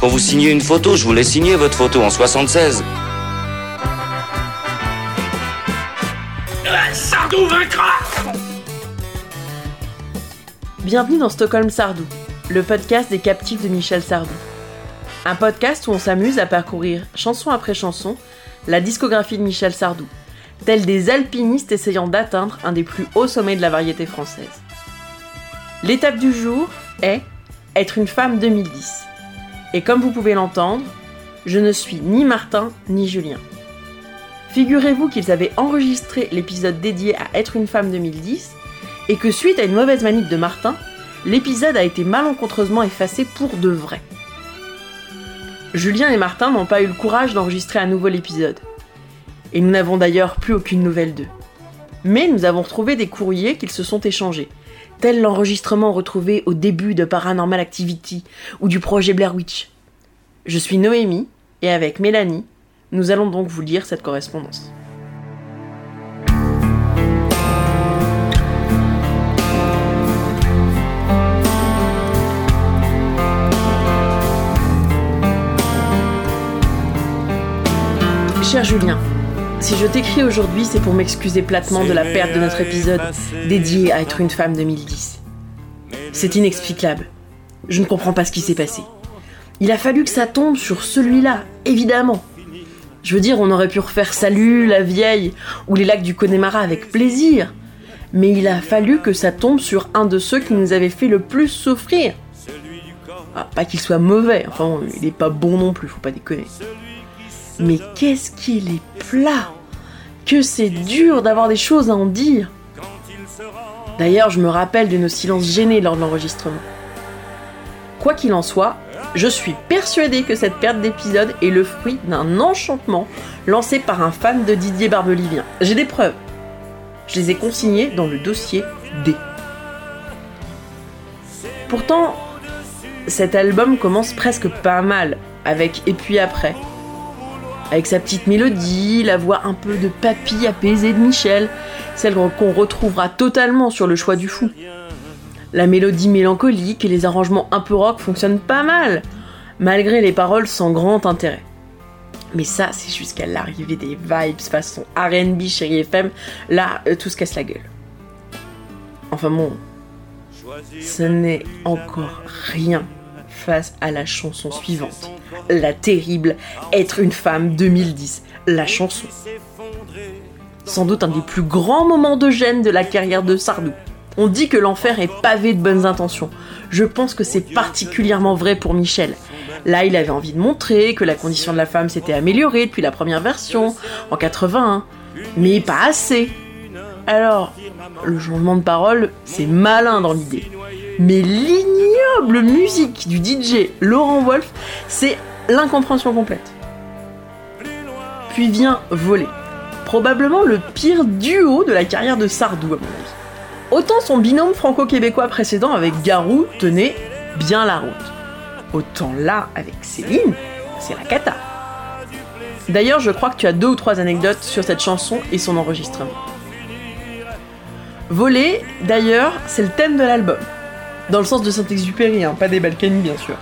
Pour vous signer une photo, je voulais signer votre photo en 76. Bienvenue dans Stockholm Sardou, le podcast des captifs de Michel Sardou. Un podcast où on s'amuse à parcourir, chanson après chanson, la discographie de Michel Sardou, tels des alpinistes essayant d'atteindre un des plus hauts sommets de la variété française. L'étape du jour est Être une femme 2010. Et comme vous pouvez l'entendre, je ne suis ni Martin ni Julien. Figurez-vous qu'ils avaient enregistré l'épisode dédié à Être une femme 2010 et que suite à une mauvaise manip de Martin, l'épisode a été malencontreusement effacé pour de vrai. Julien et Martin n'ont pas eu le courage d'enregistrer à nouveau l'épisode. Et nous n'avons d'ailleurs plus aucune nouvelle d'eux. Mais nous avons retrouvé des courriers qu'ils se sont échangés, tel l'enregistrement retrouvé au début de Paranormal Activity ou du projet Blair Witch. Je suis Noémie, et avec Mélanie, nous allons donc vous lire cette correspondance. Cher Julien, si je t'écris aujourd'hui, c'est pour m'excuser platement de la perte de notre épisode dédié à être une femme 2010. C'est inexplicable. Je ne comprends pas ce qui s'est passé. Il a fallu que ça tombe sur celui-là, évidemment. Je veux dire, on aurait pu refaire Salut, la vieille, ou les lacs du Connemara avec plaisir. Mais il a fallu que ça tombe sur un de ceux qui nous avait fait le plus souffrir. Ah, pas qu'il soit mauvais, enfin, il est pas bon non plus, faut pas déconner. Mais qu'est-ce qu'il est plat Que c'est dur d'avoir des choses à en dire D'ailleurs, je me rappelle de nos silences gênés lors de l'enregistrement. Quoi qu'il en soit, je suis persuadée que cette perte d'épisode est le fruit d'un enchantement lancé par un fan de Didier Barbelivien. J'ai des preuves. Je les ai consignées dans le dossier D. Pourtant, cet album commence presque pas mal, avec Et puis après, avec sa petite mélodie, la voix un peu de papy apaisée de Michel, celle qu'on retrouvera totalement sur le choix du fou. La mélodie mélancolique et les arrangements un peu rock fonctionnent pas mal, malgré les paroles sans grand intérêt. Mais ça, c'est jusqu'à l'arrivée des vibes façon RB chérie FM, là, euh, tout se casse la gueule. Enfin bon, ce n'est encore rien face à la chanson suivante. La terrible Être une femme 2010, la chanson. Sans doute un des plus grands moments de gêne de la carrière de Sardou. On dit que l'enfer est pavé de bonnes intentions. Je pense que c'est particulièrement vrai pour Michel. Là, il avait envie de montrer que la condition de la femme s'était améliorée depuis la première version, en 81. Mais pas assez. Alors, le changement de parole, c'est malin dans l'idée. Mais l'ignoble musique du DJ Laurent Wolf, c'est l'incompréhension complète. Puis vient Voler. Probablement le pire duo de la carrière de Sardou, à mon avis. Autant son binôme franco-québécois précédent avec Garou tenait bien la route. Autant là, avec Céline, c'est la cata. D'ailleurs, je crois que tu as deux ou trois anecdotes sur cette chanson et son enregistrement. Voler, d'ailleurs, c'est le thème de l'album. Dans le sens de Saint-Exupéry, hein, pas des Balkany bien sûr.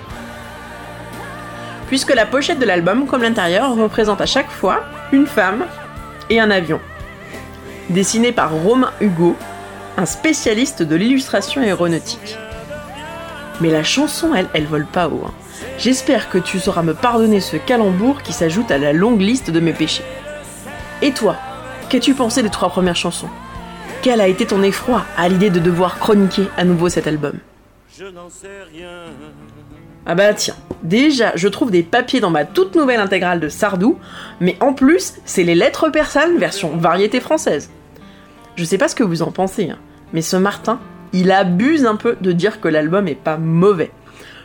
Puisque la pochette de l'album, comme l'intérieur, représente à chaque fois une femme et un avion. Dessiné par Romain Hugo, un spécialiste de l'illustration aéronautique. Mais la chanson, elle, elle vole pas haut. hein. J'espère que tu sauras me pardonner ce calembour qui s'ajoute à la longue liste de mes péchés. Et toi, qu'as-tu pensé des trois premières chansons? Quel a été ton effroi à l'idée de devoir chroniquer à nouveau cet album? Ah bah tiens, déjà je trouve des papiers dans ma toute nouvelle intégrale de Sardou, mais en plus c'est les lettres persanes version variété française. Je sais pas ce que vous en pensez, hein, mais ce Martin, il abuse un peu de dire que l'album est pas mauvais.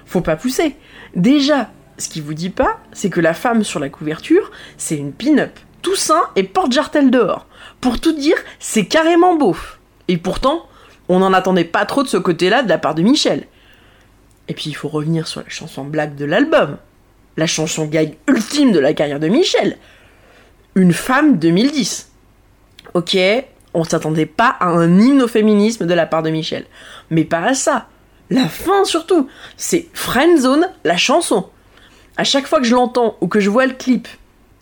Faut pas pousser. Déjà, ce qu'il vous dit pas, c'est que la femme sur la couverture, c'est une pin-up. Toussaint et porte-jartel dehors. Pour tout dire, c'est carrément beauf. Et pourtant, on n'en attendait pas trop de ce côté-là de la part de Michel. Et puis il faut revenir sur la chanson blague de l'album. La chanson gag ultime de la carrière de Michel. Une femme 2010. Ok, on s'attendait pas à un hymne de la part de Michel. Mais pas à ça. La fin surtout. C'est Friendzone, la chanson. À chaque fois que je l'entends ou que je vois le clip,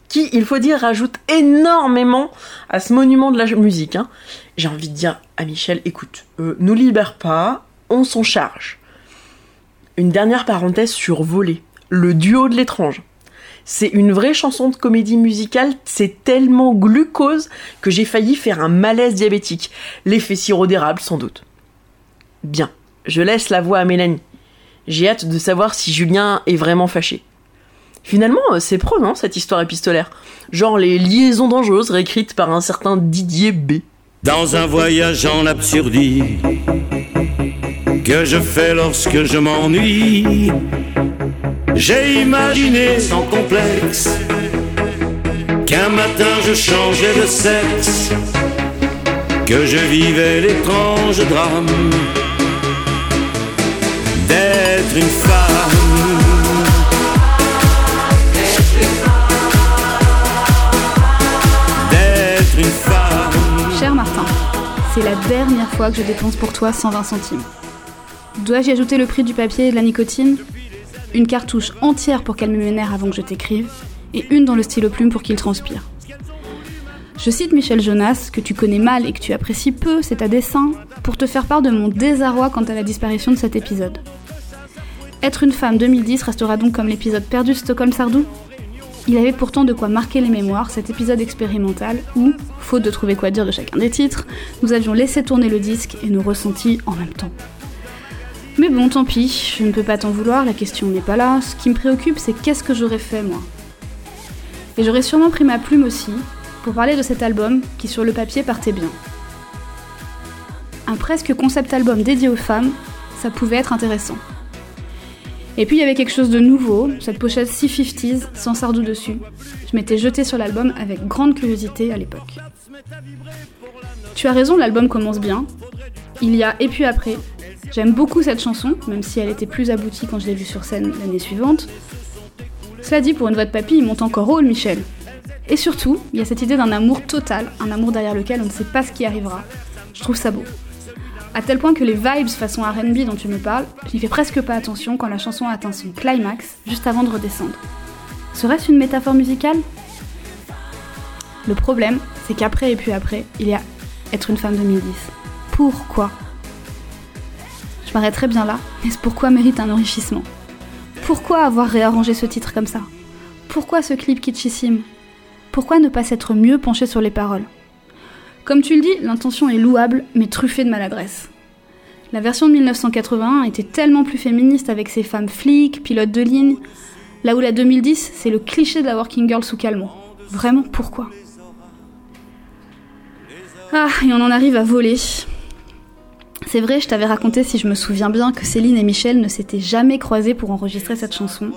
qui, il faut dire, rajoute énormément à ce monument de la musique, hein, j'ai envie de dire à Michel, écoute, euh, nous libère pas, on s'en charge. Une dernière parenthèse sur Voler, le duo de l'étrange. C'est une vraie chanson de comédie musicale, c'est tellement glucose que j'ai failli faire un malaise diabétique. L'effet sirop d'érable, sans doute. Bien, je laisse la voix à Mélanie. J'ai hâte de savoir si Julien est vraiment fâché. Finalement, euh, c'est pro, non, cette histoire épistolaire Genre les liaisons dangereuses réécrites par un certain Didier B. Dans un voyage en absurdie que je fais lorsque je m'ennuie, j'ai imaginé sans complexe qu'un matin je changeais de sexe, que je vivais l'étrange drame d'être une femme. D'être une femme. Cher Martin, c'est la dernière fois que je dépense pour toi 120 centimes. Dois-je y ajouter le prix du papier et de la nicotine? Une cartouche entière pour calmer mes nerfs avant que je t'écrive, et une dans le stylo plume pour qu'il transpire. Je cite Michel Jonas, que tu connais mal et que tu apprécies peu, c'est à dessein, pour te faire part de mon désarroi quant à la disparition de cet épisode. Être une femme 2010 restera donc comme l'épisode perdu de Stockholm Sardou Il avait pourtant de quoi marquer les mémoires, cet épisode expérimental où, faute de trouver quoi dire de chacun des titres, nous avions laissé tourner le disque et nos ressentis en même temps. Mais bon, tant pis, je ne peux pas t'en vouloir, la question n'est pas là. Ce qui me préoccupe, c'est qu'est-ce que j'aurais fait moi Et j'aurais sûrement pris ma plume aussi pour parler de cet album qui sur le papier partait bien. Un presque concept album dédié aux femmes, ça pouvait être intéressant. Et puis il y avait quelque chose de nouveau, cette pochette 650s sans Sardou dessus. Je m'étais jetée sur l'album avec grande curiosité à l'époque. Tu as raison, l'album commence bien. Il y a Et puis après. J'aime beaucoup cette chanson, même si elle était plus aboutie quand je l'ai vue sur scène l'année suivante. Cela dit, pour une voix de papy, il monte encore haut le Michel. Et surtout, il y a cette idée d'un amour total, un amour derrière lequel on ne sait pas ce qui arrivera. Je trouve ça beau. À tel point que les vibes façon RB dont tu me parles, je n'y fais presque pas attention quand la chanson atteint son climax, juste avant de redescendre. Serait-ce une métaphore musicale? Le problème, c'est qu'après et puis après, il y a être une femme 2010. Pourquoi? Je m'arrêterai bien là, mais ce pourquoi mérite un enrichissement? Pourquoi avoir réarrangé ce titre comme ça? Pourquoi ce clip kitschissime? Pourquoi ne pas s'être mieux penché sur les paroles? Comme tu le dis, l'intention est louable, mais truffée de maladresse. La version de 1981 était tellement plus féministe avec ses femmes flics, pilotes de ligne, là où la 2010, c'est le cliché de la working girl sous calmant. Vraiment, pourquoi? Ah, et on en arrive à voler. C'est vrai, je t'avais raconté, si je me souviens bien, que Céline et Michel ne s'étaient jamais croisés pour enregistrer cette chanson,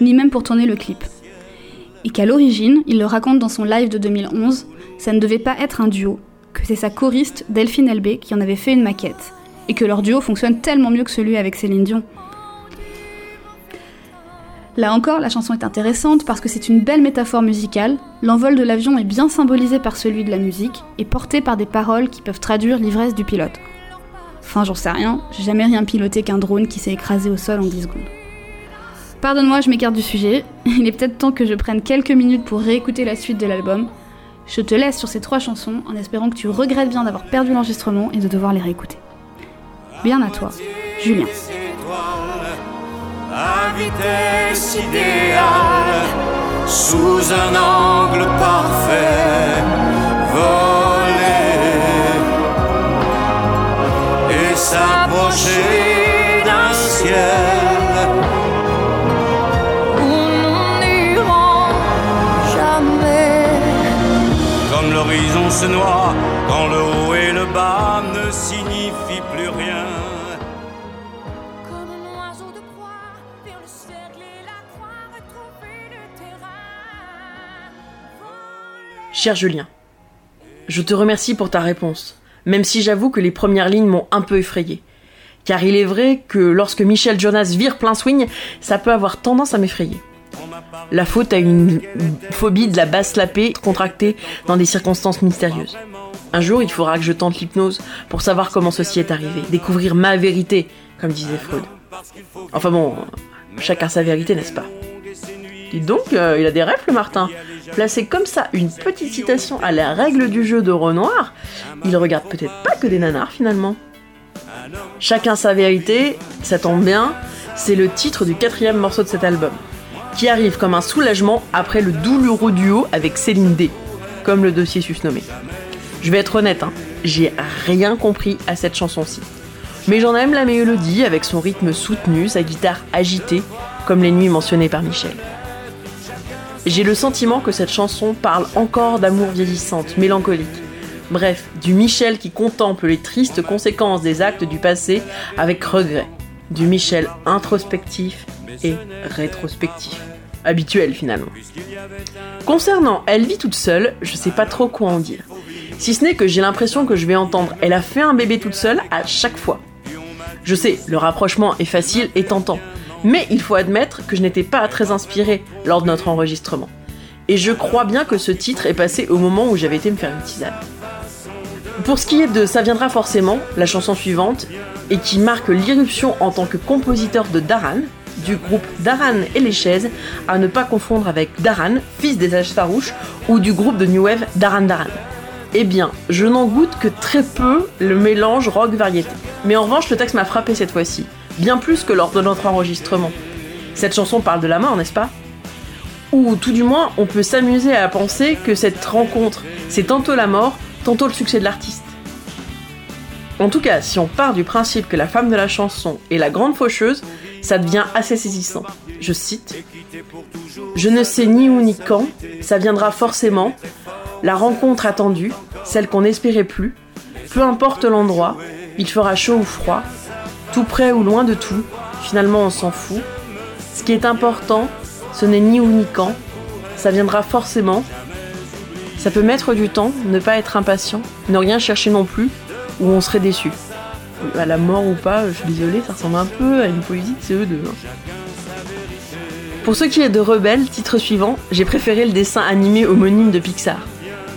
ni même pour tourner le clip. Et qu'à l'origine, il le raconte dans son live de 2011, ça ne devait pas être un duo, que c'est sa choriste Delphine Elbé qui en avait fait une maquette, et que leur duo fonctionne tellement mieux que celui avec Céline Dion. Là encore, la chanson est intéressante parce que c'est une belle métaphore musicale, l'envol de l'avion est bien symbolisé par celui de la musique, et porté par des paroles qui peuvent traduire l'ivresse du pilote. Enfin, j'en sais rien, j'ai jamais rien piloté qu'un drone qui s'est écrasé au sol en 10 secondes. Pardonne-moi, je m'écarte du sujet. Il est peut-être temps que je prenne quelques minutes pour réécouter la suite de l'album. Je te laisse sur ces trois chansons en espérant que tu regrettes bien d'avoir perdu l'enregistrement et de devoir les réécouter. Bien à toi, Julien. s'approcher d'un ciel. Nous n'irons jamais. Comme l'horizon se noie, quand le haut et le bas ne signifient plus rien. Comme moison de croix per le cercle et la croix de trouper le terrain Cher Julien, je te remercie pour ta réponse même si j'avoue que les premières lignes m'ont un peu effrayé. Car il est vrai que lorsque Michel Jonas vire plein swing, ça peut avoir tendance à m'effrayer. La faute à une phobie de la basse lapée contractée dans des circonstances mystérieuses. Un jour, il faudra que je tente l'hypnose pour savoir comment ceci est arrivé, découvrir ma vérité, comme disait Freud. Enfin bon, chacun sa vérité, n'est-ce pas? Dis donc, euh, il a des rêves, le Martin. Placer comme ça une petite citation à la règle du jeu de Renoir, il regarde peut-être pas que des nanars finalement. Chacun sa vérité, ça tombe bien, c'est le titre du quatrième morceau de cet album, qui arrive comme un soulagement après le douloureux duo avec Céline D, comme le dossier susnommé. Je vais être honnête, hein, j'ai rien compris à cette chanson-ci. Mais j'en aime la mélodie avec son rythme soutenu, sa guitare agitée, comme les nuits mentionnées par Michel. J'ai le sentiment que cette chanson parle encore d'amour vieillissante, mélancolique. Bref, du Michel qui contemple les tristes conséquences des actes du passé avec regret. Du Michel introspectif et rétrospectif. Habituel finalement. Concernant Elle vit toute seule, je sais pas trop quoi en dire. Si ce n'est que j'ai l'impression que je vais entendre Elle a fait un bébé toute seule à chaque fois. Je sais, le rapprochement est facile et tentant, mais il faut admettre que je n'étais pas très inspirée lors de notre enregistrement. Et je crois bien que ce titre est passé au moment où j'avais été me faire une tisane. Pour ce qui est de Ça viendra forcément, la chanson suivante, et qui marque l'irruption en tant que compositeur de Daran, du groupe Daran et les chaises, à ne pas confondre avec Daran, fils des âges farouches, ou du groupe de New Wave Daran Daran. Eh bien, je n'en goûte que très peu le mélange rock-variété. Mais en revanche, le texte m'a frappé cette fois-ci, bien plus que lors de notre enregistrement. Cette chanson parle de la mort, n'est-ce pas? Ou tout du moins, on peut s'amuser à penser que cette rencontre, c'est tantôt la mort, tantôt le succès de l'artiste. En tout cas, si on part du principe que la femme de la chanson est la grande faucheuse, ça devient assez saisissant. Je cite Je ne sais ni où ni quand, ça viendra forcément, la rencontre attendue, celle qu'on n'espérait plus, peu importe l'endroit, il fera chaud ou froid, tout près ou loin de tout, finalement on s'en fout. Ce qui est important, ce n'est ni où ni quand, ça viendra forcément. Ça peut mettre du temps, ne pas être impatient, ne rien chercher non plus, ou on serait déçu. À la mort ou pas, je suis désolée, ça ressemble un peu à une poésie de CE2. hein. Pour ce qui est de Rebelle, titre suivant, j'ai préféré le dessin animé homonyme de Pixar.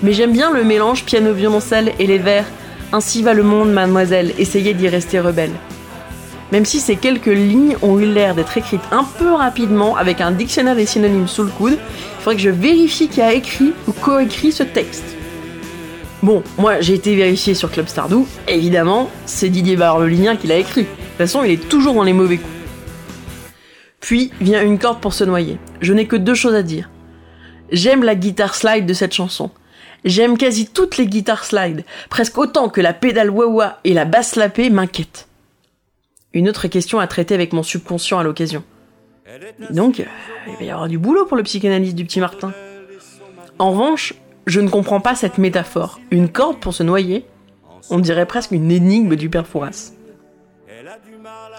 Mais j'aime bien le mélange piano-violoncelle et les vers Ainsi va le monde, mademoiselle, essayez d'y rester rebelle. Même si ces quelques lignes ont eu l'air d'être écrites un peu rapidement avec un dictionnaire des synonymes sous le coude, il faudrait que je vérifie qui a écrit ou coécrit ce texte. Bon, moi j'ai été vérifié sur Club Stardou, évidemment, c'est Didier Barbelinien qui l'a écrit. De toute façon, il est toujours dans les mauvais coups. Puis vient une corde pour se noyer. Je n'ai que deux choses à dire. J'aime la guitare slide de cette chanson. J'aime quasi toutes les guitares slide, presque autant que la pédale wah et la basse lapée m'inquiètent. Une autre question à traiter avec mon subconscient à l'occasion. Et donc, il va y avoir du boulot pour le psychanalyste du petit Martin. En revanche, je ne comprends pas cette métaphore. Une corde pour se noyer On dirait presque une énigme du père Fouras.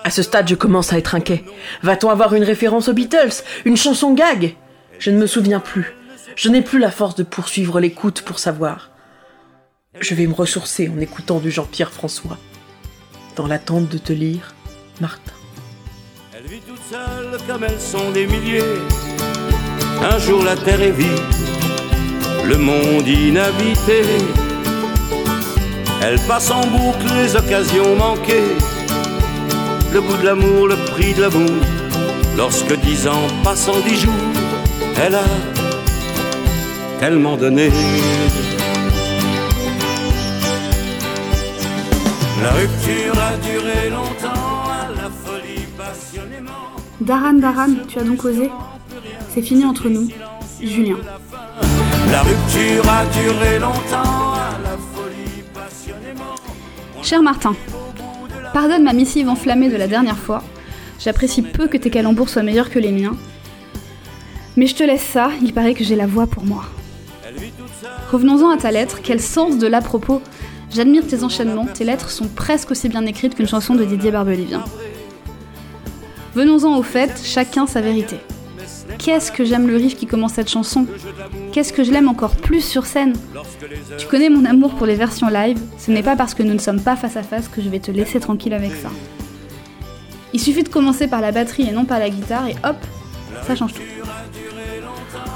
À ce stade, je commence à être inquiet. Va-t-on avoir une référence aux Beatles Une chanson gag? Je ne me souviens plus. Je n'ai plus la force de poursuivre l'écoute pour savoir. Je vais me ressourcer en écoutant du Jean-Pierre François. Dans l'attente de te lire, Elle vit toute seule comme elles sont des milliers. Un jour la terre est vide, le monde inhabité. Elle passe en boucle les occasions manquées. Le goût de l'amour, le prix de l'amour. Lorsque dix ans passent en dix jours, elle a tellement donné. La rupture a duré longtemps, Daran, Daran, tu as donc osé C'est fini entre nous. Julien. La rupture a duré longtemps, à la folie passionnément. Cher Martin, pardonne ma missive enflammée de la dernière fois. J'apprécie peu que tes calembours soient meilleurs que les miens. Mais je te laisse ça, il paraît que j'ai la voix pour moi. Revenons-en à ta lettre, quel sens de l'à propos J'admire tes enchaînements, tes lettres sont presque aussi bien écrites qu'une chanson de Didier Barbelivien. Venons-en au fait, chacun sa vérité. qu'est-ce que j'aime le riff qui commence cette chanson? Qu'est-ce que je l'aime encore plus sur scène? Tu connais mon amour pour les versions live, ce n'est pas parce que nous ne sommes pas face à face que je vais te laisser tranquille avec ça. Il suffit de commencer par la batterie et non par la guitare et hop, ça change tout.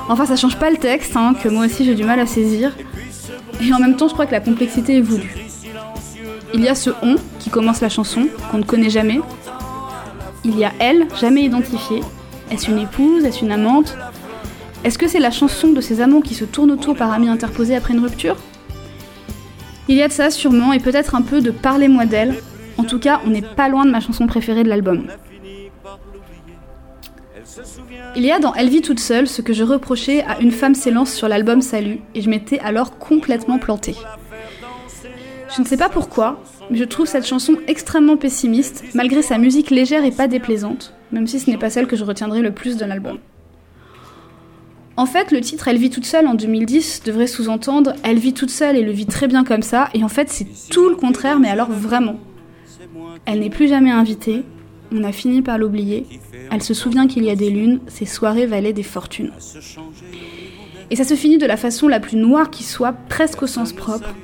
Enfin, ça change pas le texte, hein, que moi aussi j'ai du mal à saisir. Et en même temps, je crois que la complexité est voulue. Il y a ce on qui commence la chanson, qu'on ne connaît jamais. Il y a elle, jamais identifiée. Est-ce une épouse? Est-ce une amante? Est-ce que c'est la chanson de ces amants qui se tournent autour par amis interposés après une rupture? Il y a de ça sûrement, et peut-être un peu de Parlez-moi d'elle. En tout cas, on n'est pas loin de ma chanson préférée de l'album. Il y a dans Elle vit toute seule ce que je reprochais à Une femme s'élance sur l'album Salut, et je m'étais alors complètement plantée. Je ne sais pas pourquoi, je trouve cette chanson extrêmement pessimiste, malgré sa musique légère et pas déplaisante, même si ce n'est pas celle que je retiendrai le plus de l'album. En fait, le titre Elle vit toute seule en 2010 devrait sous-entendre Elle vit toute seule et le vit très bien comme ça, et en fait c'est tout le contraire, mais alors vraiment. Elle n'est plus jamais invitée, on a fini par l'oublier, elle se souvient qu'il y a des lunes, ses soirées valaient des fortunes. Et ça se finit de la façon la plus noire qui soit, presque au sens propre.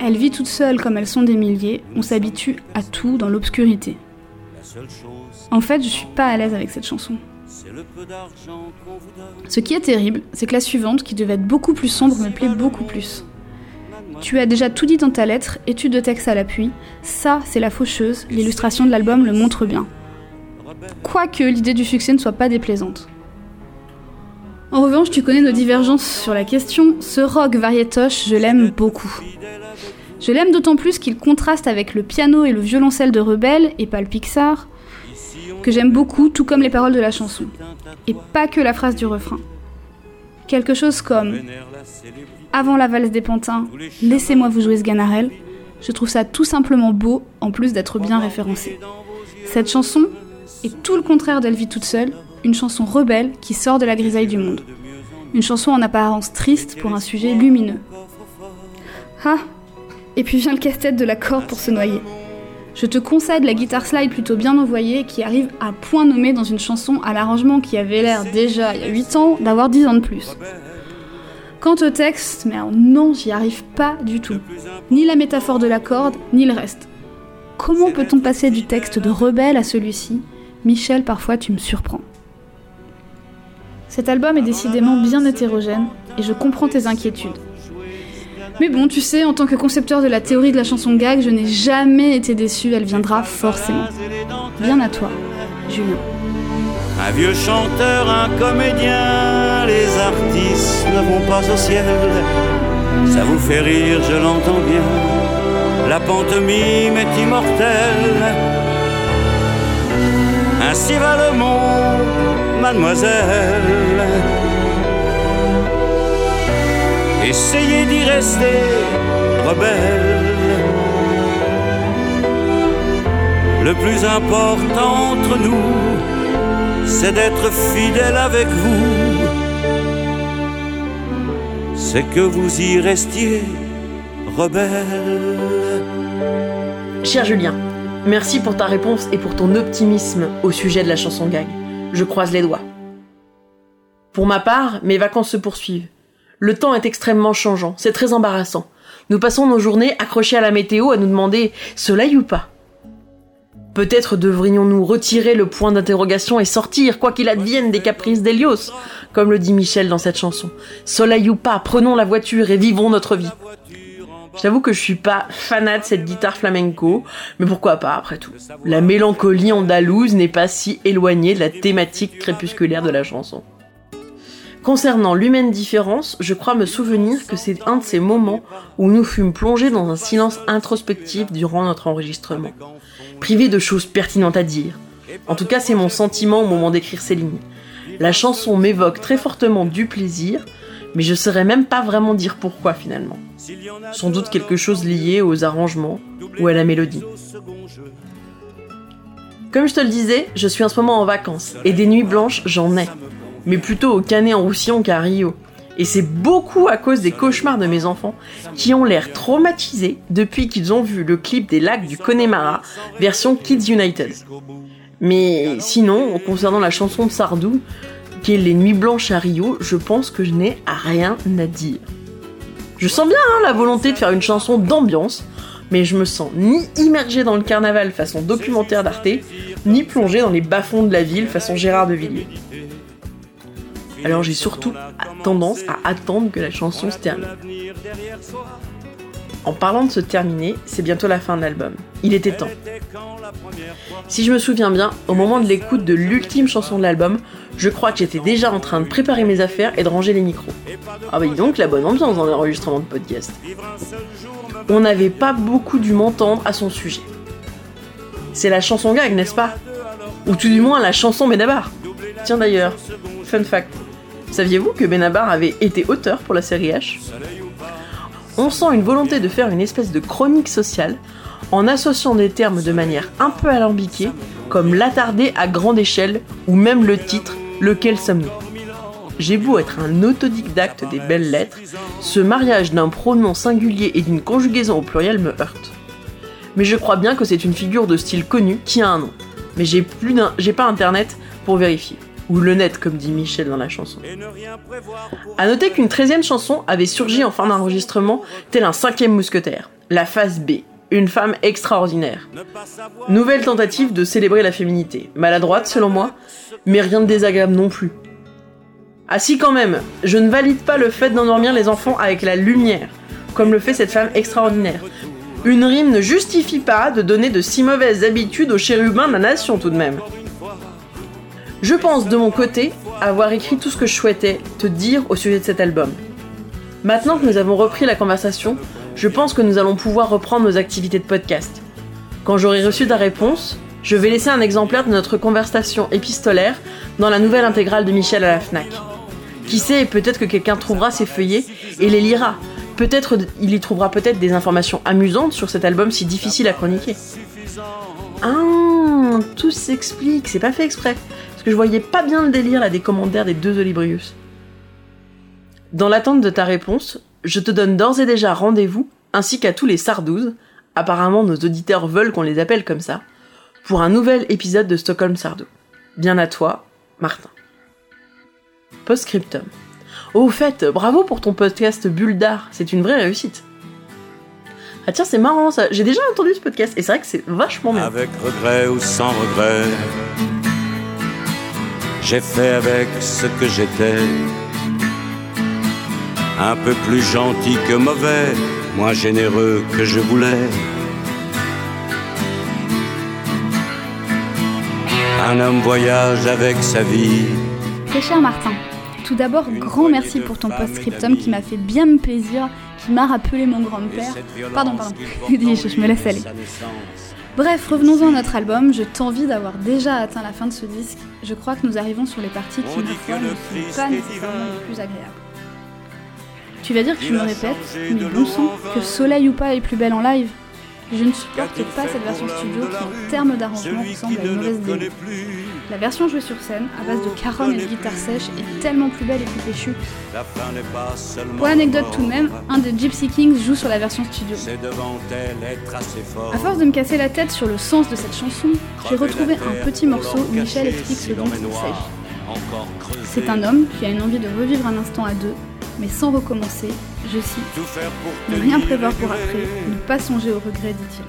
Elle vit toute seule comme elles sont des milliers, on s'habitue à tout dans l'obscurité. En fait, je suis pas à l'aise avec cette chanson. Ce qui est terrible, c'est que la suivante, qui devait être beaucoup plus sombre, me plaît beaucoup plus. Tu as déjà tout dit dans ta lettre, étude de texte à l'appui. Ça, c'est la faucheuse, l'illustration de l'album le montre bien. Quoique l'idée du succès ne soit pas déplaisante. En revanche, tu connais nos divergences sur la question. Ce rock variétoche, je l'aime beaucoup. Je l'aime d'autant plus qu'il contraste avec le piano et le violoncelle de Rebelle, et pas le Pixar, que j'aime beaucoup, tout comme les paroles de la chanson. Et pas que la phrase du refrain. Quelque chose comme Avant la valse des pantins, laissez-moi vous jouer ce ganarelle. Je trouve ça tout simplement beau, en plus d'être bien référencé. Cette chanson est tout le contraire d'Elle toute seule, une chanson rebelle qui sort de la grisaille du monde. Une chanson en apparence triste pour un sujet lumineux. Ah Et puis vient le casse-tête de la corde pour se noyer. Je te concède la guitare slide plutôt bien envoyée qui arrive à point nommé dans une chanson à l'arrangement qui avait l'air déjà il y a 8 ans d'avoir 10 ans de plus. Quant au texte, mais alors non, j'y arrive pas du tout. Ni la métaphore de la corde, ni le reste. Comment peut-on passer du texte de rebelle à celui-ci? Michel, parfois tu me surprends. Cet album est décidément bien hétérogène et je comprends tes inquiétudes. Mais bon, tu sais, en tant que concepteur de la théorie de la chanson gag, je n'ai jamais été déçu, elle viendra forcément. Bien à toi, Julien. Un vieux chanteur, un comédien, les artistes ne vont pas au ciel. Ça vous fait rire, je l'entends bien. La pantomime est immortelle. Ainsi va le monde, mademoiselle. Essayez d'y rester rebelle. Le plus important entre nous, c'est d'être fidèle avec vous. C'est que vous y restiez rebelle. Cher Julien, merci pour ta réponse et pour ton optimisme au sujet de la chanson gag. Je croise les doigts. Pour ma part, mes vacances se poursuivent. Le temps est extrêmement changeant, c'est très embarrassant. Nous passons nos journées accrochés à la météo à nous demander soleil ou pas? Peut-être devrions-nous retirer le point d'interrogation et sortir, quoi qu'il advienne des caprices d'Hélios, comme le dit Michel dans cette chanson. Soleil ou pas, prenons la voiture et vivons notre vie. J'avoue que je suis pas fanat de cette guitare flamenco, mais pourquoi pas après tout. La mélancolie andalouse n'est pas si éloignée de la thématique crépusculaire de la chanson. Concernant l'humaine différence, je crois me souvenir que c'est un de ces moments où nous fûmes plongés dans un silence introspectif durant notre enregistrement, privés de choses pertinentes à dire. En tout cas, c'est mon sentiment au moment d'écrire ces lignes. La chanson m'évoque très fortement du plaisir, mais je saurais même pas vraiment dire pourquoi finalement. Sans doute quelque chose lié aux arrangements ou à la mélodie. Comme je te le disais, je suis en ce moment en vacances, et des nuits blanches, j'en ai mais plutôt au Canet en Roussillon qu'à Rio. Et c'est beaucoup à cause des cauchemars de mes enfants qui ont l'air traumatisés depuis qu'ils ont vu le clip des lacs du Connemara, version Kids United. Mais sinon, concernant la chanson de Sardou, Les Nuits Blanches à Rio, je pense que je n'ai rien à dire. Je sens bien hein, la volonté de faire une chanson d'ambiance, mais je me sens ni immergé dans le carnaval façon documentaire d'Arte, ni plongé dans les bas-fonds de la ville façon Gérard de Villiers. Alors j'ai surtout tendance à attendre que la chanson se termine. En parlant de se terminer, c'est bientôt la fin de l'album. Il était temps. Si je me souviens bien, au moment de l'écoute de l'ultime chanson de l'album, je crois que j'étais déjà en train de préparer mes affaires et de ranger les micros. Ah bah dis donc la bonne ambiance dans l'enregistrement de podcast. On n'avait pas beaucoup dû m'entendre à son sujet. C'est la chanson gag, n'est-ce pas? Ou tout du moins la chanson Benabar. Tiens d'ailleurs, fun fact. Saviez-vous que Benabar avait été auteur pour la série H? On sent une volonté de faire une espèce de chronique sociale en associant des termes de manière un peu alambiquée, comme l'attardé à grande échelle ou même le titre Lequel sommes-nous? J'ai beau être un autodidacte des belles lettres, ce mariage d'un pronom singulier et d'une conjugaison au pluriel me heurte. Mais je crois bien que c'est une figure de style connu qui a un nom. Mais j'ai plus j'ai pas internet pour vérifier ou le net, comme dit Michel dans la chanson. A noter qu'une treizième chanson avait surgi en fin d'enregistrement, tel un cinquième mousquetaire, la phase B, une femme extraordinaire. Nouvelle tentative de célébrer la féminité, maladroite selon moi, mais rien de désagréable non plus. Ah quand même, je ne valide pas le fait d'endormir les enfants avec la lumière, comme le fait cette femme extraordinaire. Une rime ne justifie pas de donner de si mauvaises habitudes aux chérubins de la nation tout de même. Je pense de mon côté avoir écrit tout ce que je souhaitais te dire au sujet de cet album. Maintenant que nous avons repris la conversation, je pense que nous allons pouvoir reprendre nos activités de podcast. Quand j'aurai reçu ta réponse, je vais laisser un exemplaire de notre conversation épistolaire dans la nouvelle intégrale de Michel à la FNAC. Qui sait, peut-être que quelqu'un trouvera ces feuillets et les lira. Peut-être il y trouvera peut-être des informations amusantes sur cet album si difficile à chroniquer. Ah, tout s'explique, c'est pas fait exprès. Parce que je voyais pas bien le délire là des commentaires des deux Olibrius. Dans l'attente de ta réponse, je te donne d'ores et déjà rendez-vous, ainsi qu'à tous les Sardouzes, apparemment nos auditeurs veulent qu'on les appelle comme ça, pour un nouvel épisode de Stockholm Sardou. Bien à toi, Martin. Postscriptum. Au fait, bravo pour ton podcast Bulle d'art, c'est une vraie réussite. Ah tiens, c'est marrant ça, j'ai déjà entendu ce podcast et c'est vrai que c'est vachement bien. Avec regret ou sans regret, j'ai fait avec ce que j'étais. Un peu plus gentil que mauvais, moins généreux que je voulais. Un homme voyage avec sa vie. Très cher Martin, tout d'abord, grand merci pour ton post-scriptum qui m'a fait bien me plaisir, qui m'a rappelé mon grand-père. Pardon, pardon, je, je me laisse aller. Bref, revenons-en à notre album. Je t'envie d'avoir déjà atteint la fin de ce disque. Je crois que nous arrivons sur les parties qui, ma foi, ne sont pas nécessairement les plus agréables. Tu vas dire que je me répète, mais bon sang, que Soleil ou pas est plus belle en live. Je ne supporte pas cette version studio qui, en termes d'arrangement, ressemble à une mauvaise démo. La version jouée sur scène, à base de caronne et de guitare sèche, est tellement plus belle et plus péchue. Pour l'anecdote tout de même, un des Gypsy Kings joue sur la version studio. À force de me casser la tête sur le sens de cette chanson, j'ai retrouvé un petit morceau où Michel explique ce dont il s'agit. C'est un homme qui a une envie de revivre un instant à deux, mais sans recommencer, je cite, ne rien prévoir pour après, ne pas songer au regret, dit-il.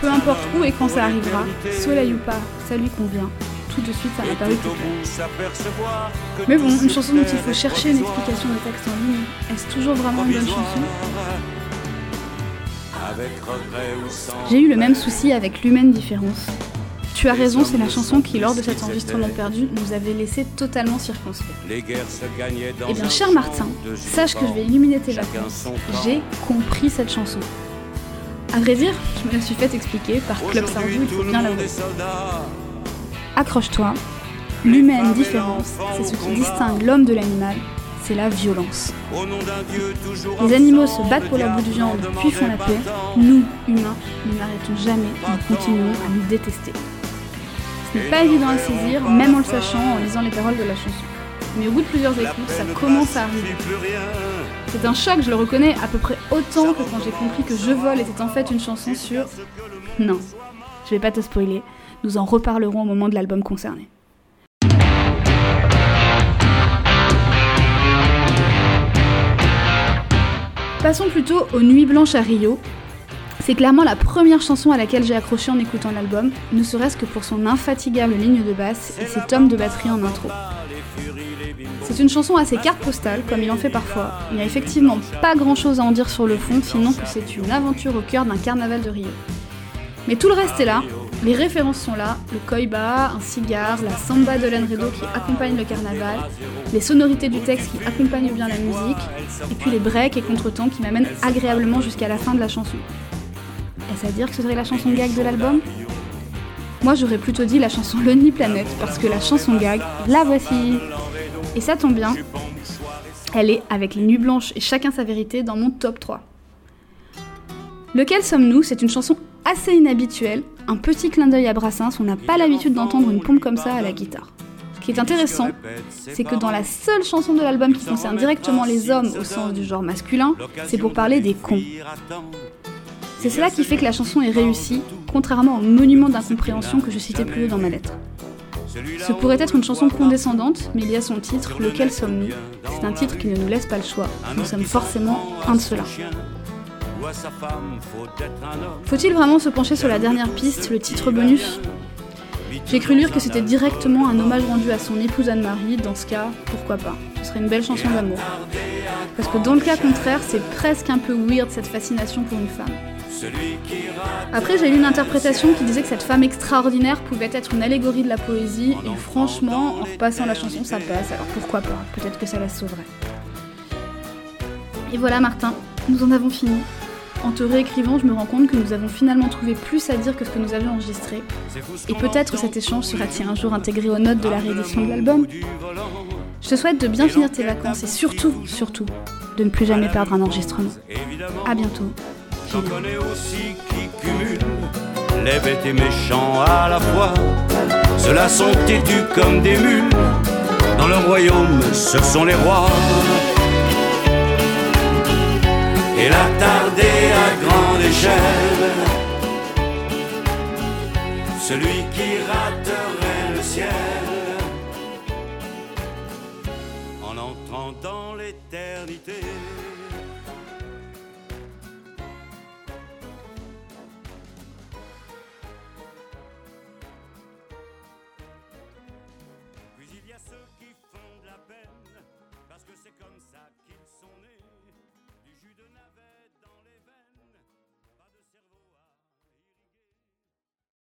Peu importe où et quand ça arrivera, soleil ou pas, ça lui convient. Tout de suite, ça m'a paru. Mais bon, une chanson dont il faut chercher une explication de texte en ligne, est-ce toujours vraiment une bonne chanson J'ai eu le même souci avec l'humaine différence. Tu as raison, c'est la chanson qui, lors de cet enregistrement perdu, nous avait laissé totalement circonspects. Eh bien, cher Martin, sache que je vais illuminer tes vacances. J'ai compris cette chanson. À vrai dire, je me la suis fait expliquer par Club Sardou, il faut bien l'avouer. Accroche-toi, l'humaine différence, c'est ce qui distingue l'homme de l'animal, c'est la violence. Les animaux se battent pour leur bout de viande, puis font la paix. Nous, humains, nous n'arrêtons jamais, nous continuons à nous détester. Ce n'est pas évident à saisir, même en le sachant, en lisant les paroles de la chanson. Mais au bout de plusieurs écoutes, ça commence à arriver. C'est un choc, je le reconnais, à peu près autant que quand j'ai compris que Je vole était en fait une chanson sur... Non, je vais pas te spoiler, nous en reparlerons au moment de l'album concerné. Passons plutôt aux Nuits Blanches à Rio, c'est clairement la première chanson à laquelle j'ai accroché en écoutant l'album, ne serait-ce que pour son infatigable ligne de basse et ses tomes de batterie en intro. C'est une chanson assez carte postale, comme il en fait parfois. Il n'y a effectivement pas grand-chose à en dire sur le fond, sinon que c'est une aventure au cœur d'un carnaval de Rio. Mais tout le reste est là, les références sont là, le koiba, un cigare, la samba de Redo qui accompagne le carnaval, les sonorités du texte qui accompagnent bien la musique, et puis les breaks et contretemps qui m'amènent agréablement jusqu'à la fin de la chanson. À dire que ce serait la chanson gag de l'album Moi j'aurais plutôt dit la chanson Lonely Planet, parce que la chanson gag, la voici Et ça tombe bien, elle est, avec les Nuits Blanches et Chacun sa vérité, dans mon top 3. Lequel sommes-nous? C'est une chanson assez inhabituelle, un petit clin d'œil à Brassens, on n'a pas l'habitude d'entendre une pompe comme ça à la guitare. Ce qui est intéressant, c'est que dans la seule chanson de l'album qui concerne directement les hommes au sens du genre masculin, c'est pour parler des cons. C'est cela qui fait que la chanson est réussie, contrairement au monument d'incompréhension que je citais plus haut dans ma lettre. Ce pourrait être une chanson condescendante, mais il y a son titre, Lequel sommes-nous? C'est un titre qui ne nous laisse pas le choix. Nous sommes forcément un de ceux-là. Faut-il vraiment se pencher sur la dernière piste, le titre bonus? J'ai cru lire que c'était directement un hommage rendu à son épouse Anne-Marie, dans ce cas, pourquoi pas? Ce serait une belle chanson d'amour. Parce que dans le cas contraire, c'est presque un peu weird cette fascination pour une femme. Après, j'ai lu une interprétation qui disait que cette femme extraordinaire pouvait être une allégorie de la poésie, et franchement, en repassant la chanson, ça passe, alors pourquoi pas? Peut-être que ça la sauverait. Et voilà, Martin, nous en avons fini. En te réécrivant, je me rends compte que nous avons finalement trouvé plus à dire que ce que nous avions enregistré. Et peut-être cet échange sera-t-il un jour intégré aux notes de la réédition de l'album. Je te souhaite de bien finir tes vacances et surtout, surtout, de ne plus jamais perdre un enregistrement. À bientôt. J'en connais aussi qui cumulent les bêtes et méchants à la fois. Ceux-là sont têtus comme des mules. Dans leur royaume, ce sont les rois. Et l'attardé à grande échelle, celui qui raterait le ciel en entrant dans l'éternité.